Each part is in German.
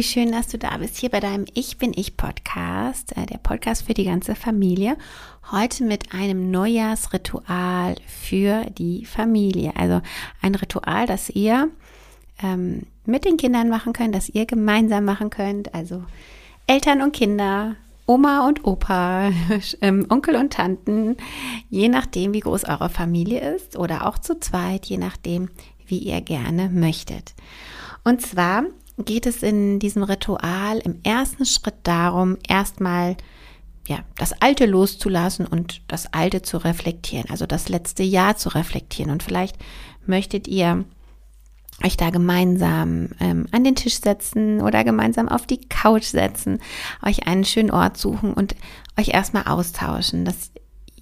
Wie schön, dass du da bist hier bei deinem Ich bin ich Podcast, äh, der Podcast für die ganze Familie. Heute mit einem Neujahrsritual für die Familie. Also ein Ritual, das ihr ähm, mit den Kindern machen könnt, das ihr gemeinsam machen könnt. Also Eltern und Kinder, Oma und Opa, ähm, Onkel und Tanten, je nachdem, wie groß eure Familie ist oder auch zu zweit, je nachdem, wie ihr gerne möchtet. Und zwar geht es in diesem Ritual im ersten Schritt darum, erstmal ja, das Alte loszulassen und das Alte zu reflektieren, also das letzte Jahr zu reflektieren. Und vielleicht möchtet ihr euch da gemeinsam ähm, an den Tisch setzen oder gemeinsam auf die Couch setzen, euch einen schönen Ort suchen und euch erstmal austauschen, dass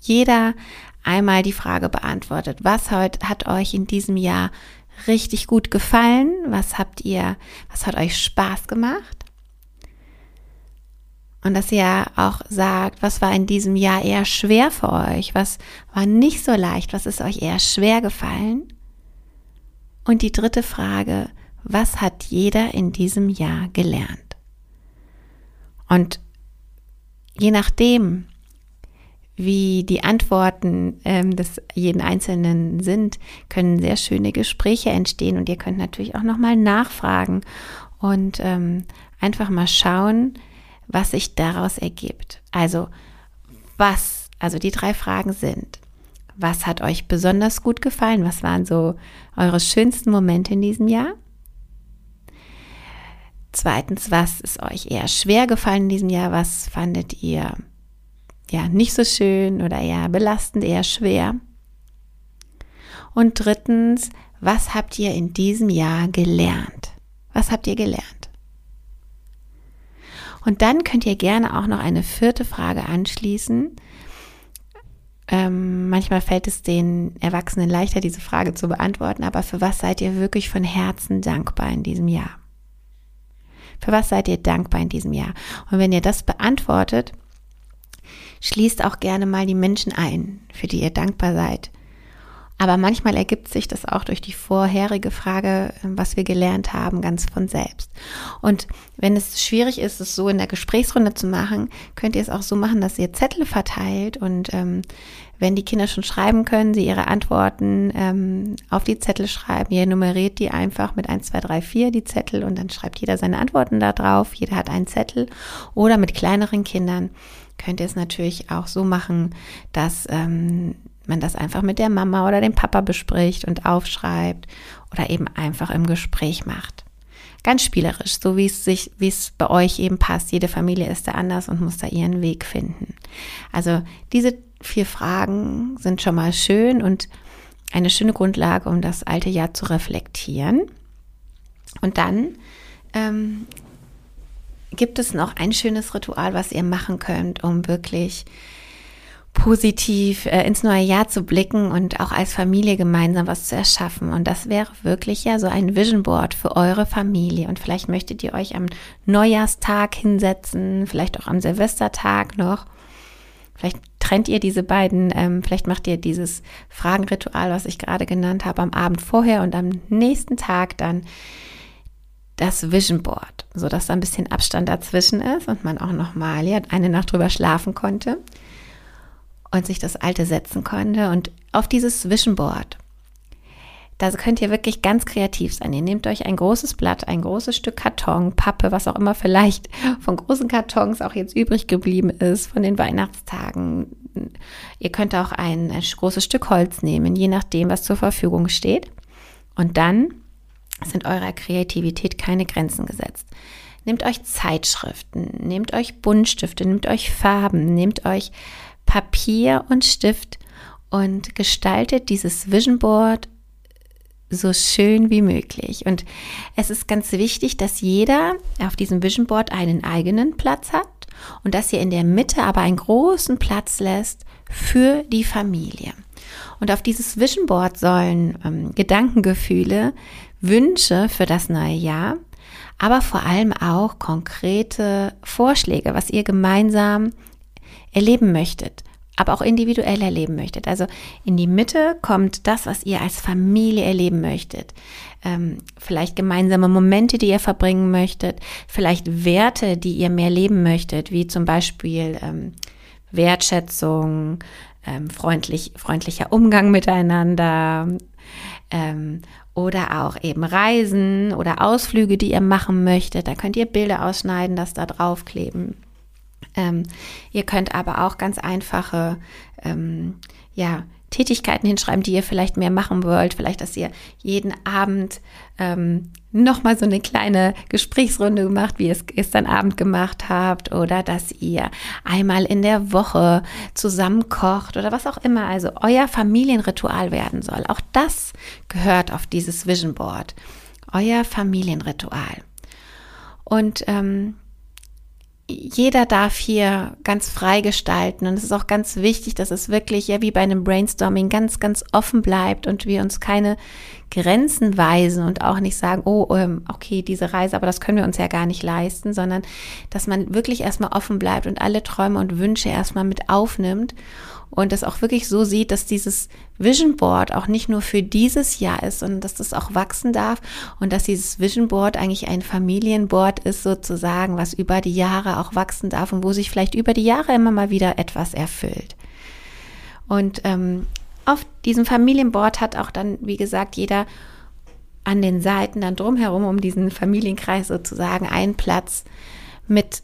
jeder einmal die Frage beantwortet, was heute hat euch in diesem Jahr richtig gut gefallen? Was habt ihr, was hat euch Spaß gemacht? Und dass ihr auch sagt, was war in diesem Jahr eher schwer für euch? Was war nicht so leicht? Was ist euch eher schwer gefallen? Und die dritte Frage, was hat jeder in diesem Jahr gelernt? Und je nachdem, wie die Antworten ähm, des jeden Einzelnen sind, können sehr schöne Gespräche entstehen und ihr könnt natürlich auch nochmal nachfragen und ähm, einfach mal schauen, was sich daraus ergibt. Also was, also die drei Fragen sind, was hat euch besonders gut gefallen? Was waren so eure schönsten Momente in diesem Jahr? Zweitens, was ist euch eher schwer gefallen in diesem Jahr? Was fandet ihr ja, nicht so schön oder eher belastend, eher schwer? Und drittens, was habt ihr in diesem Jahr gelernt? Was habt ihr gelernt? Und dann könnt ihr gerne auch noch eine vierte Frage anschließen. Ähm, manchmal fällt es den Erwachsenen leichter, diese Frage zu beantworten, aber für was seid ihr wirklich von Herzen dankbar in diesem Jahr? Für was seid ihr dankbar in diesem Jahr? Und wenn ihr das beantwortet, Schließt auch gerne mal die Menschen ein, für die ihr dankbar seid. Aber manchmal ergibt sich das auch durch die vorherige Frage, was wir gelernt haben, ganz von selbst. Und wenn es schwierig ist, es so in der Gesprächsrunde zu machen, könnt ihr es auch so machen, dass ihr Zettel verteilt und ähm, wenn die Kinder schon schreiben können, sie ihre Antworten ähm, auf die Zettel schreiben. Ihr nummeriert die einfach mit 1, 2, 3, 4 die Zettel und dann schreibt jeder seine Antworten da drauf. Jeder hat einen Zettel. Oder mit kleineren Kindern könnt ihr es natürlich auch so machen, dass ähm, man das einfach mit der Mama oder dem Papa bespricht und aufschreibt oder eben einfach im Gespräch macht. Ganz spielerisch, so wie es sich, wie es bei euch eben passt. Jede Familie ist da anders und muss da ihren Weg finden. Also diese vier Fragen sind schon mal schön und eine schöne Grundlage, um das alte Jahr zu reflektieren. Und dann ähm, gibt es noch ein schönes Ritual, was ihr machen könnt, um wirklich positiv äh, ins neue Jahr zu blicken und auch als Familie gemeinsam was zu erschaffen. Und das wäre wirklich ja so ein Vision Board für eure Familie. Und vielleicht möchtet ihr euch am Neujahrstag hinsetzen, vielleicht auch am Silvestertag noch. Vielleicht trennt ihr diese beiden, ähm, vielleicht macht ihr dieses Fragenritual, was ich gerade genannt habe, am Abend vorher und am nächsten Tag dann das Vision Board, so dass da ein bisschen Abstand dazwischen ist und man auch noch mal ja, eine Nacht drüber schlafen konnte und sich das alte setzen konnte und auf dieses Vision Board. Da könnt ihr wirklich ganz kreativ sein. Ihr nehmt euch ein großes Blatt, ein großes Stück Karton, Pappe, was auch immer vielleicht von großen Kartons auch jetzt übrig geblieben ist von den Weihnachtstagen. Ihr könnt auch ein, ein großes Stück Holz nehmen, je nachdem, was zur Verfügung steht. Und dann sind eurer Kreativität keine Grenzen gesetzt. Nehmt euch Zeitschriften, nehmt euch Buntstifte, nehmt euch Farben, nehmt euch Papier und Stift und gestaltet dieses Vision Board so schön wie möglich. Und es ist ganz wichtig, dass jeder auf diesem Vision Board einen eigenen Platz hat und dass ihr in der Mitte aber einen großen Platz lässt für die Familie. Und auf dieses Vision Board sollen ähm, Gedankengefühle, Wünsche für das neue Jahr, aber vor allem auch konkrete Vorschläge, was ihr gemeinsam erleben möchtet. aber auch individuell erleben möchtet. Also in die Mitte kommt das, was ihr als Familie erleben möchtet. Ähm, vielleicht gemeinsame Momente, die ihr verbringen möchtet, vielleicht Werte, die ihr mehr leben möchtet, wie zum Beispiel ähm, Wertschätzung, ähm, freundlich, freundlicher Umgang miteinander ähm, oder auch eben Reisen oder Ausflüge, die ihr machen möchtet. Da könnt ihr Bilder ausschneiden, das da draufkleben. Ähm, ihr könnt aber auch ganz einfache, ähm, ja, Tätigkeiten hinschreiben, die ihr vielleicht mehr machen wollt. Vielleicht, dass ihr jeden Abend ähm, nochmal so eine kleine Gesprächsrunde macht, wie ihr es gestern Abend gemacht habt. Oder dass ihr einmal in der Woche zusammen kocht oder was auch immer. Also euer Familienritual werden soll. Auch das gehört auf dieses Vision Board. Euer Familienritual. Und ähm, jeder darf hier ganz frei gestalten und es ist auch ganz wichtig, dass es wirklich ja wie bei einem Brainstorming ganz, ganz offen bleibt und wir uns keine Grenzen weisen und auch nicht sagen, oh, ähm, okay, diese Reise, aber das können wir uns ja gar nicht leisten, sondern dass man wirklich erstmal offen bleibt und alle Träume und Wünsche erstmal mit aufnimmt und das auch wirklich so sieht, dass dieses Vision Board auch nicht nur für dieses Jahr ist, sondern dass das auch wachsen darf und dass dieses Vision Board eigentlich ein Familienboard ist sozusagen, was über die Jahre auch wachsen darf und wo sich vielleicht über die Jahre immer mal wieder etwas erfüllt. Und ähm, auf diesem Familienboard hat auch dann, wie gesagt, jeder an den Seiten dann drumherum um diesen Familienkreis sozusagen einen Platz mit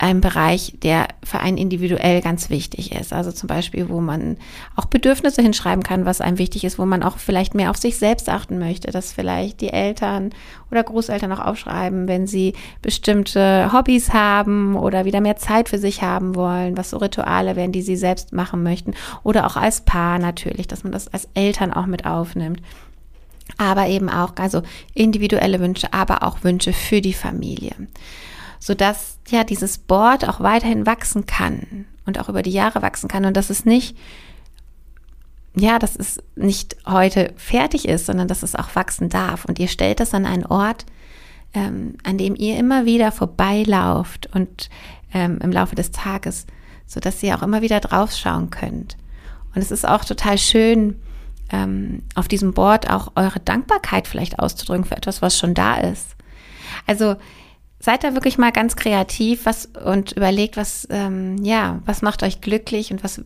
einem Bereich, der für einen individuell ganz wichtig ist. Also zum Beispiel, wo man auch Bedürfnisse hinschreiben kann, was einem wichtig ist, wo man auch vielleicht mehr auf sich selbst achten möchte, dass vielleicht die Eltern oder Großeltern auch aufschreiben, wenn sie bestimmte Hobbys haben oder wieder mehr Zeit für sich haben wollen, was so Rituale wären, die sie selbst machen möchten. Oder auch als Paar natürlich, dass man das als Eltern auch mit aufnimmt aber eben auch also individuelle Wünsche, aber auch Wünsche für die Familie sodass ja dieses Board auch weiterhin wachsen kann und auch über die Jahre wachsen kann und dass es nicht ja, dass es nicht heute fertig ist, sondern dass es auch wachsen darf. Und ihr stellt das an einen Ort, ähm, an dem ihr immer wieder vorbeilauft und ähm, im Laufe des Tages, sodass ihr auch immer wieder draufschauen könnt. Und es ist auch total schön, ähm, auf diesem Board auch eure Dankbarkeit vielleicht auszudrücken für etwas, was schon da ist. Also seid da wirklich mal ganz kreativ was, und überlegt, was, ähm, ja, was macht euch glücklich und was,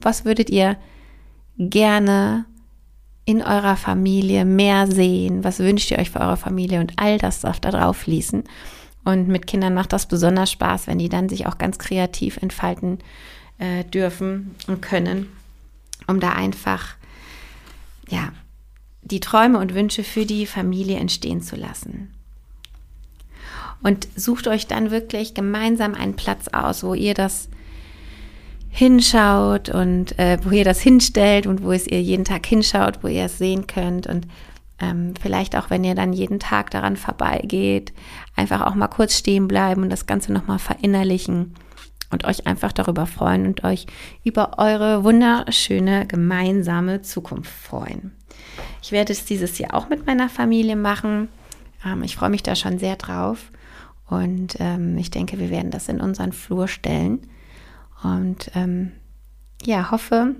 was würdet ihr gerne in eurer Familie mehr sehen? Was wünscht ihr euch für eure Familie? Und all das darf da drauf fließen. Und mit Kindern macht das besonders Spaß, wenn die dann sich auch ganz kreativ entfalten äh, dürfen und können, um da einfach, ja, die Träume und Wünsche für die Familie entstehen zu lassen. Und sucht euch dann wirklich gemeinsam einen Platz aus, wo ihr das hinschaut und äh, wo ihr das hinstellt und wo es ihr jeden Tag hinschaut, wo ihr es sehen könnt und ähm, vielleicht auch, wenn ihr dann jeden Tag daran vorbeigeht, einfach auch mal kurz stehen bleiben und das Ganze nochmal verinnerlichen und euch einfach darüber freuen und euch über eure wunderschöne gemeinsame Zukunft freuen. Ich werde es dieses Jahr auch mit meiner Familie machen. Ähm, ich freue mich da schon sehr drauf. Und ähm, ich denke, wir werden das in unseren Flur stellen. Und ähm, ja, hoffe,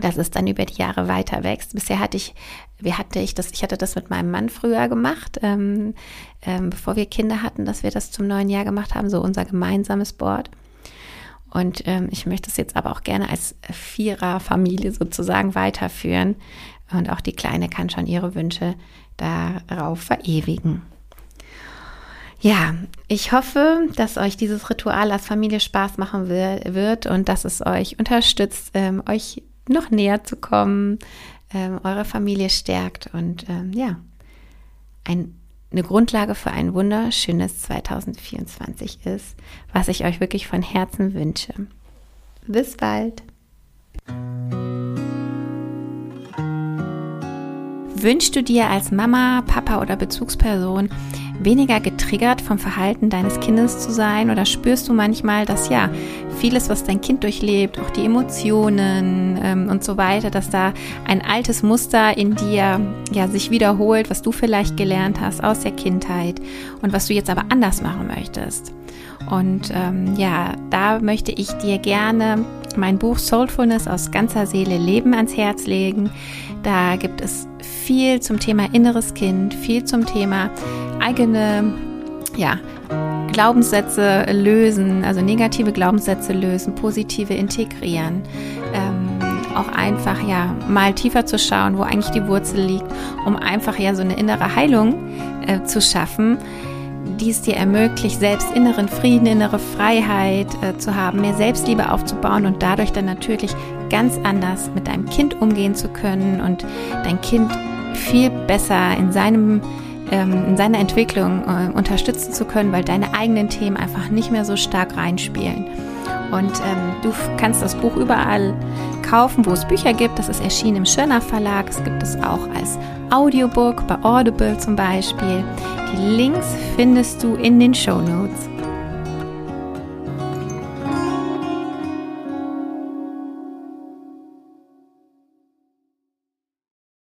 dass es dann über die Jahre weiter wächst. Bisher hatte ich, wie hatte ich das, ich hatte das mit meinem Mann früher gemacht, ähm, ähm, bevor wir Kinder hatten, dass wir das zum neuen Jahr gemacht haben, so unser gemeinsames Board. Und ähm, ich möchte es jetzt aber auch gerne als Vierer-Familie sozusagen weiterführen. Und auch die Kleine kann schon ihre Wünsche darauf verewigen. Ja, ich hoffe, dass euch dieses Ritual als Familie Spaß machen wird und dass es euch unterstützt, ähm, euch noch näher zu kommen, ähm, eure Familie stärkt und ähm, ja, ein, eine Grundlage für ein wunderschönes 2024 ist, was ich euch wirklich von Herzen wünsche. Bis bald! Wünschst du dir als Mama, Papa oder Bezugsperson weniger getriggert vom Verhalten deines Kindes zu sein? Oder spürst du manchmal, dass ja vieles, was dein Kind durchlebt, auch die Emotionen ähm, und so weiter, dass da ein altes Muster in dir ja sich wiederholt, was du vielleicht gelernt hast aus der Kindheit und was du jetzt aber anders machen möchtest? Und ähm, ja, da möchte ich dir gerne mein Buch Soulfulness aus ganzer Seele Leben ans Herz legen. Da gibt es viel zum Thema inneres Kind, viel zum Thema eigene, ja, Glaubenssätze lösen, also negative Glaubenssätze lösen, positive integrieren. Ähm, auch einfach ja mal tiefer zu schauen, wo eigentlich die Wurzel liegt, um einfach ja so eine innere Heilung äh, zu schaffen die es dir ermöglicht, selbst inneren Frieden, innere Freiheit äh, zu haben, mehr Selbstliebe aufzubauen und dadurch dann natürlich ganz anders mit deinem Kind umgehen zu können und dein Kind viel besser in seinem ähm, in seiner Entwicklung äh, unterstützen zu können, weil deine eigenen Themen einfach nicht mehr so stark reinspielen. Und ähm, du kannst das Buch überall kaufen, wo es Bücher gibt. Das ist erschienen im Schirner Verlag. Es gibt es auch als Audiobook bei Audible zum Beispiel. Die Links findest du in den Show Notes.